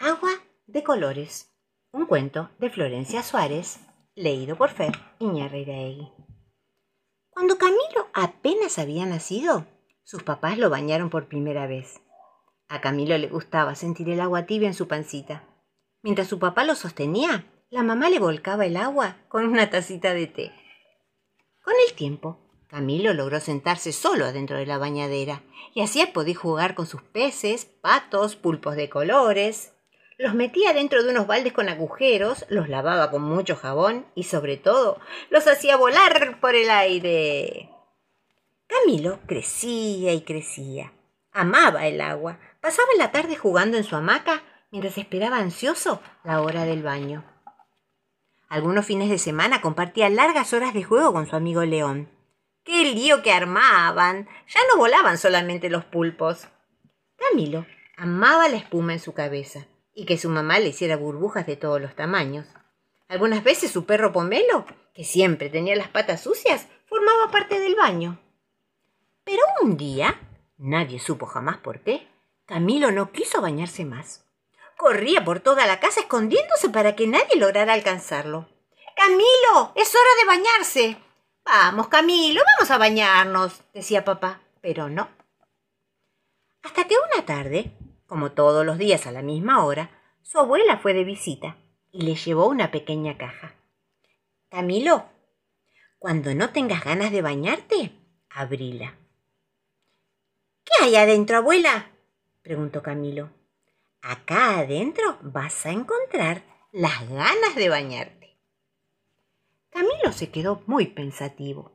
Agua de colores. Un cuento de Florencia Suárez, leído por Fer Iñarreiraegui. Cuando Camilo apenas había nacido, sus papás lo bañaron por primera vez. A Camilo le gustaba sentir el agua tibia en su pancita. Mientras su papá lo sostenía, la mamá le volcaba el agua con una tacita de té. Con el tiempo, Camilo logró sentarse solo adentro de la bañadera y así podía jugar con sus peces, patos, pulpos de colores. Los metía dentro de unos baldes con agujeros, los lavaba con mucho jabón y sobre todo los hacía volar por el aire. Camilo crecía y crecía. Amaba el agua. Pasaba la tarde jugando en su hamaca mientras esperaba ansioso la hora del baño. Algunos fines de semana compartía largas horas de juego con su amigo León. ¡Qué lío que armaban! Ya no volaban solamente los pulpos. Camilo amaba la espuma en su cabeza y que su mamá le hiciera burbujas de todos los tamaños. Algunas veces su perro Pomelo, que siempre tenía las patas sucias, formaba parte del baño. Pero un día, nadie supo jamás por qué, Camilo no quiso bañarse más. Corría por toda la casa escondiéndose para que nadie lograra alcanzarlo. Camilo, es hora de bañarse. Vamos, Camilo, vamos a bañarnos, decía papá, pero no. Hasta que una tarde, como todos los días a la misma hora, su abuela fue de visita y le llevó una pequeña caja. Camilo, cuando no tengas ganas de bañarte, abrila. ¿Qué hay adentro, abuela? preguntó Camilo. Acá adentro vas a encontrar las ganas de bañarte. Camilo se quedó muy pensativo.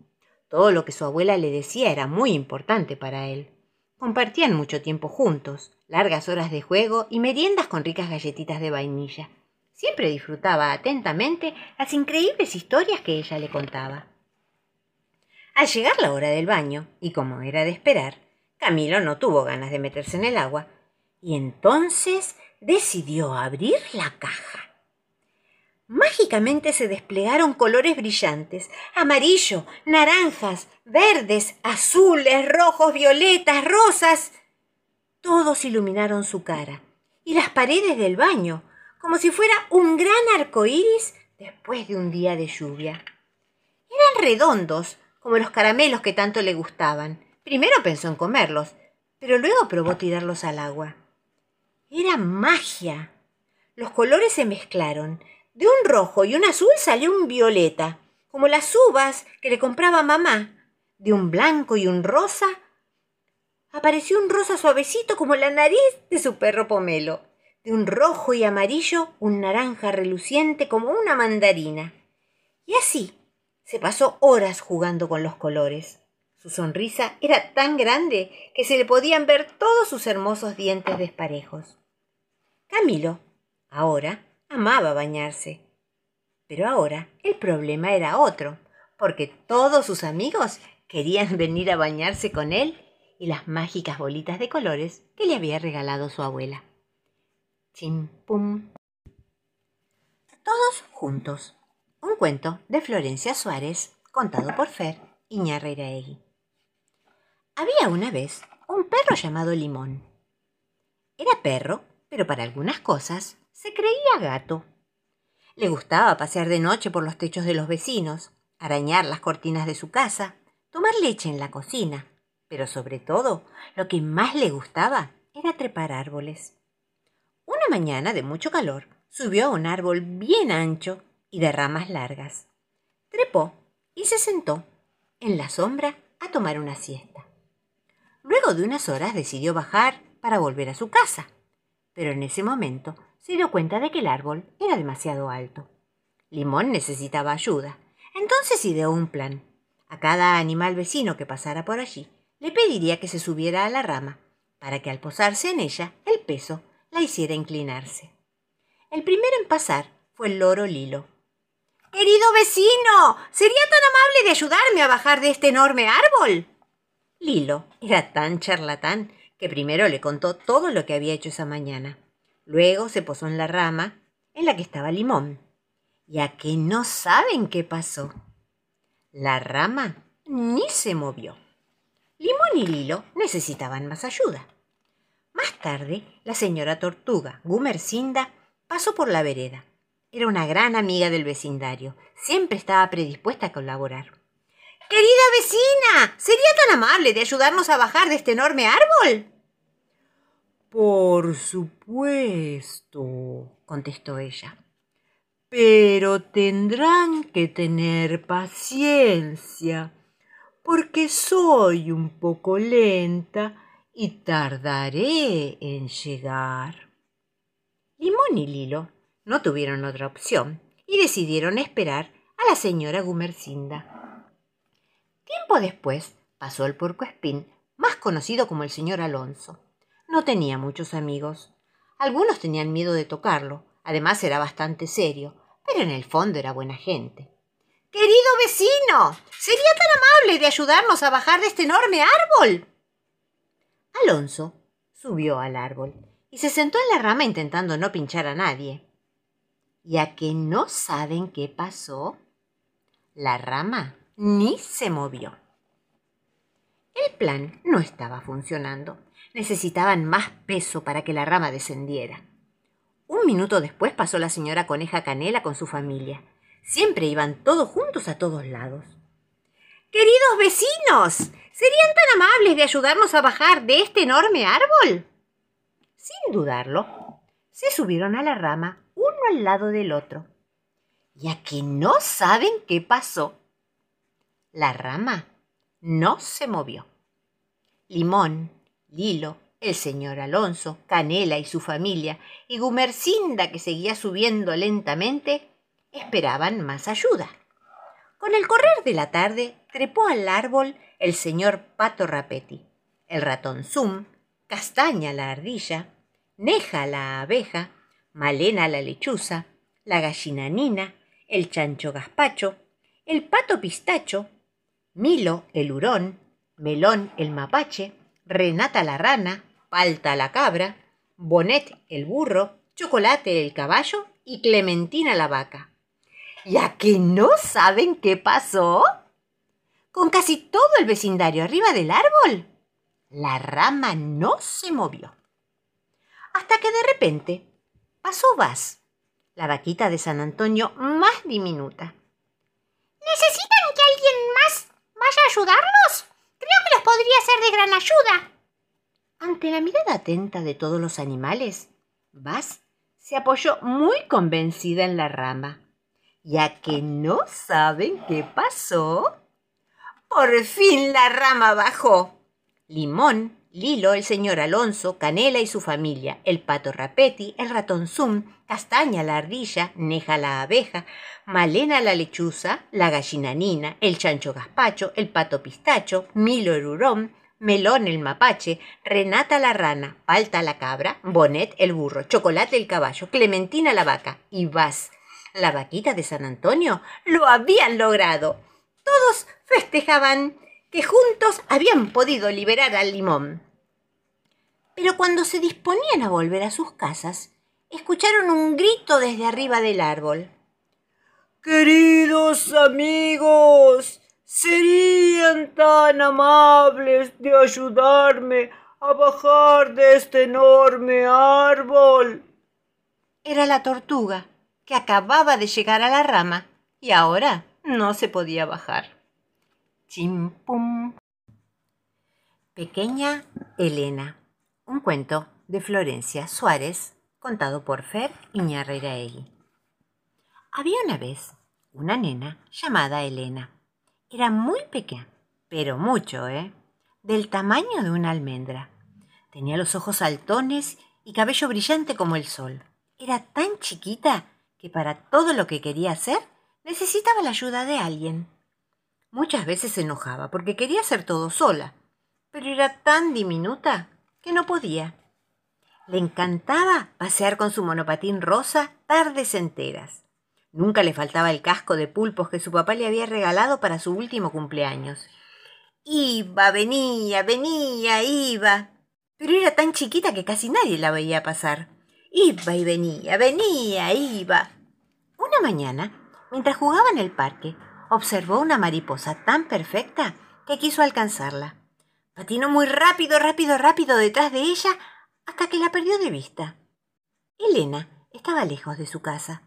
Todo lo que su abuela le decía era muy importante para él. Compartían mucho tiempo juntos, largas horas de juego y meriendas con ricas galletitas de vainilla. Siempre disfrutaba atentamente las increíbles historias que ella le contaba. Al llegar la hora del baño, y como era de esperar, Camilo no tuvo ganas de meterse en el agua, y entonces decidió abrir la caja. Mágicamente se desplegaron colores brillantes, amarillo, naranjas, verdes, azules, rojos, violetas, rosas. Todos iluminaron su cara y las paredes del baño, como si fuera un gran arco iris después de un día de lluvia. Eran redondos, como los caramelos que tanto le gustaban. Primero pensó en comerlos, pero luego probó tirarlos al agua. Era magia. Los colores se mezclaron, de un rojo y un azul salió un violeta, como las uvas que le compraba mamá. De un blanco y un rosa apareció un rosa suavecito como la nariz de su perro pomelo. De un rojo y amarillo un naranja reluciente como una mandarina. Y así se pasó horas jugando con los colores. Su sonrisa era tan grande que se le podían ver todos sus hermosos dientes desparejos. Camilo, ahora, amaba bañarse. Pero ahora el problema era otro, porque todos sus amigos querían venir a bañarse con él y las mágicas bolitas de colores que le había regalado su abuela. Chim pum. Todos juntos. Un cuento de Florencia Suárez, contado por Fer Iñarreiraegui. Había una vez un perro llamado Limón. Era perro, pero para algunas cosas se creía gato. Le gustaba pasear de noche por los techos de los vecinos, arañar las cortinas de su casa, tomar leche en la cocina, pero sobre todo lo que más le gustaba era trepar árboles. Una mañana de mucho calor subió a un árbol bien ancho y de ramas largas. Trepó y se sentó en la sombra a tomar una siesta. Luego de unas horas decidió bajar para volver a su casa, pero en ese momento se dio cuenta de que el árbol era demasiado alto. Limón necesitaba ayuda. Entonces ideó un plan. A cada animal vecino que pasara por allí, le pediría que se subiera a la rama, para que al posarse en ella, el peso la hiciera inclinarse. El primero en pasar fue el loro Lilo. Querido vecino, ¿sería tan amable de ayudarme a bajar de este enorme árbol? Lilo era tan charlatán que primero le contó todo lo que había hecho esa mañana. Luego se posó en la rama en la que estaba Limón. ¿Y a que no saben qué pasó? La rama ni se movió. Y Lilo necesitaban más ayuda. Más tarde, la señora Tortuga, Gumercinda, pasó por la vereda. Era una gran amiga del vecindario. Siempre estaba predispuesta a colaborar. Querida vecina, ¿sería tan amable de ayudarnos a bajar de este enorme árbol? Por supuesto, contestó ella. Pero tendrán que tener paciencia, porque soy un poco lenta y tardaré en llegar. Limón y Lilo no tuvieron otra opción y decidieron esperar a la señora Gumercinda. Tiempo después pasó el puercoespín, más conocido como el señor Alonso. No tenía muchos amigos. Algunos tenían miedo de tocarlo, además era bastante serio, pero en el fondo era buena gente. Querido vecino, ¿sería tan amable de ayudarnos a bajar de este enorme árbol? Alonso subió al árbol y se sentó en la rama intentando no pinchar a nadie. ¿Ya que no saben qué pasó? La rama ni se movió. El plan no estaba funcionando. Necesitaban más peso para que la rama descendiera. Un minuto después pasó la señora Coneja Canela con su familia. Siempre iban todos juntos a todos lados. Queridos vecinos, ¿serían tan amables de ayudarnos a bajar de este enorme árbol? Sin dudarlo, se subieron a la rama uno al lado del otro. Ya que no saben qué pasó. La rama no se movió. Limón, Lilo, el señor Alonso, Canela y su familia, y Gumercinda, que seguía subiendo lentamente, esperaban más ayuda. Con el correr de la tarde trepó al árbol el señor Pato Rapetti, el ratón Zum, Castaña la ardilla, Neja la abeja, Malena la lechuza, la gallina Nina, el chancho gazpacho, el pato pistacho, Milo el hurón, Melón el mapache, Renata la rana, Palta la cabra, Bonet el burro, Chocolate el caballo y Clementina la vaca. ¿Ya que no saben qué pasó? Con casi todo el vecindario arriba del árbol, la rama no se movió. Hasta que de repente pasó Vas, la vaquita de San Antonio más diminuta. ¿Necesitan que alguien más vaya a ayudarlos? Creo que les podría ser de gran ayuda. Ante la mirada atenta de todos los animales, Vas se apoyó muy convencida en la rama ya que no saben qué pasó. Por fin la rama bajó. Limón, Lilo, el señor Alonso, Canela y su familia, el pato Rapetti, el ratón Zum, Castaña la ardilla, Neja la abeja, Malena la lechuza, la gallina Nina, el chancho gazpacho, el pato pistacho, Milo el hurón, Melón el mapache, Renata la rana, Palta la cabra, Bonet el burro, Chocolate el caballo, Clementina la vaca y Vas la vaquita de San Antonio, lo habían logrado. Todos festejaban que juntos habían podido liberar al limón. Pero cuando se disponían a volver a sus casas, escucharon un grito desde arriba del árbol. Queridos amigos, ¿serían tan amables de ayudarme a bajar de este enorme árbol? Era la tortuga, que acababa de llegar a la rama y ahora no se podía bajar. Chimpum. Pequeña Elena. Un cuento de Florencia Suárez, contado por Fer Iñarreiraegui. Había una vez una nena llamada Elena. Era muy pequeña, pero mucho, ¿eh? Del tamaño de una almendra. Tenía los ojos saltones y cabello brillante como el sol. Era tan chiquita que para todo lo que quería hacer necesitaba la ayuda de alguien. Muchas veces se enojaba porque quería hacer todo sola, pero era tan diminuta que no podía. Le encantaba pasear con su monopatín rosa tardes enteras. Nunca le faltaba el casco de pulpos que su papá le había regalado para su último cumpleaños. Iba, venía, venía, iba. Pero era tan chiquita que casi nadie la veía pasar. Iba y venía, venía, iba. Una mañana, mientras jugaba en el parque, observó una mariposa tan perfecta que quiso alcanzarla. Patinó muy rápido, rápido, rápido detrás de ella hasta que la perdió de vista. Elena estaba lejos de su casa,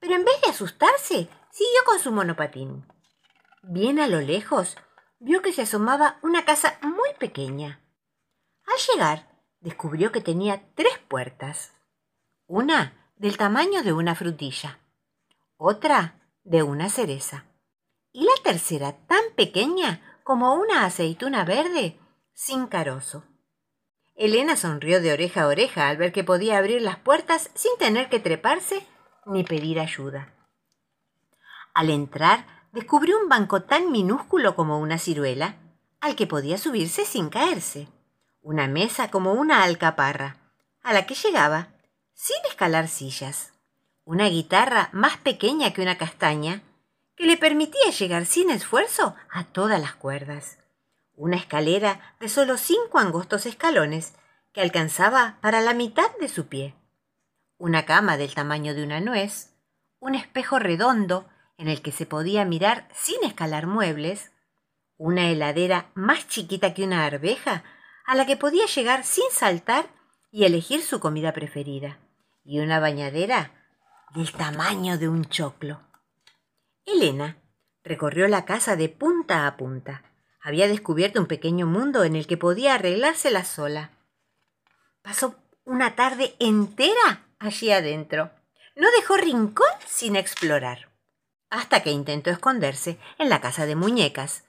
pero en vez de asustarse, siguió con su monopatín. Bien a lo lejos, vio que se asomaba una casa muy pequeña. Al llegar, descubrió que tenía tres puertas. Una del tamaño de una frutilla, otra de una cereza y la tercera tan pequeña como una aceituna verde sin carozo. Elena sonrió de oreja a oreja al ver que podía abrir las puertas sin tener que treparse ni pedir ayuda. Al entrar, descubrió un banco tan minúsculo como una ciruela, al que podía subirse sin caerse, una mesa como una alcaparra, a la que llegaba sin escalar sillas, una guitarra más pequeña que una castaña, que le permitía llegar sin esfuerzo a todas las cuerdas, una escalera de solo cinco angostos escalones que alcanzaba para la mitad de su pie, una cama del tamaño de una nuez, un espejo redondo en el que se podía mirar sin escalar muebles, una heladera más chiquita que una arveja a la que podía llegar sin saltar y elegir su comida preferida, y una bañadera del tamaño de un choclo. Elena recorrió la casa de punta a punta. Había descubierto un pequeño mundo en el que podía arreglársela sola. Pasó una tarde entera allí adentro. No dejó rincón sin explorar hasta que intentó esconderse en la casa de muñecas.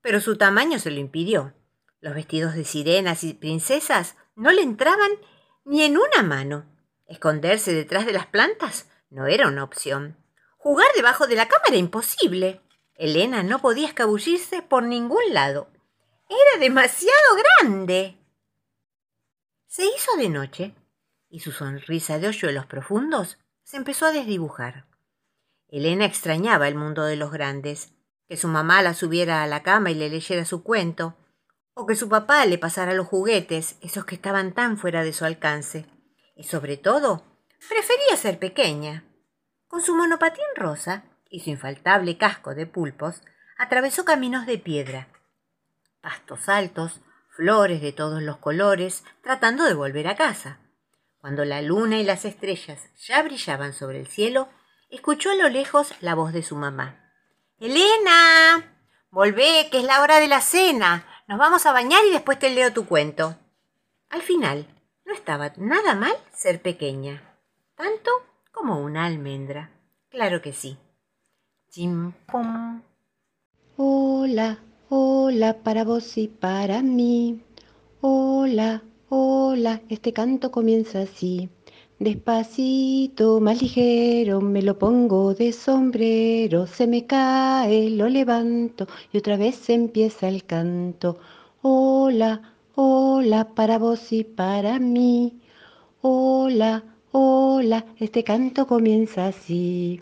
Pero su tamaño se lo impidió. Los vestidos de sirenas y princesas no le entraban ni en una mano. Esconderse detrás de las plantas no era una opción. Jugar debajo de la cama era imposible. Elena no podía escabullirse por ningún lado. Era demasiado grande. Se hizo de noche y su sonrisa de hoyuelos profundos se empezó a desdibujar. Elena extrañaba el mundo de los grandes, que su mamá la subiera a la cama y le leyera su cuento, o que su papá le pasara los juguetes, esos que estaban tan fuera de su alcance. Y sobre todo, prefería ser pequeña. Con su monopatín rosa y su infaltable casco de pulpos, atravesó caminos de piedra, pastos altos, flores de todos los colores, tratando de volver a casa. Cuando la luna y las estrellas ya brillaban sobre el cielo, escuchó a lo lejos la voz de su mamá. Elena, volvé, que es la hora de la cena. Nos vamos a bañar y después te leo tu cuento. Al final, estaba nada mal ser pequeña, tanto como una almendra. Claro que sí. Chim pum. Hola, hola para vos y para mí. Hola, hola, este canto comienza así. Despacito, más ligero, me lo pongo de sombrero, se me cae, lo levanto y otra vez empieza el canto. Hola, hola, para vos y para mí. Hola, hola, este canto comienza así.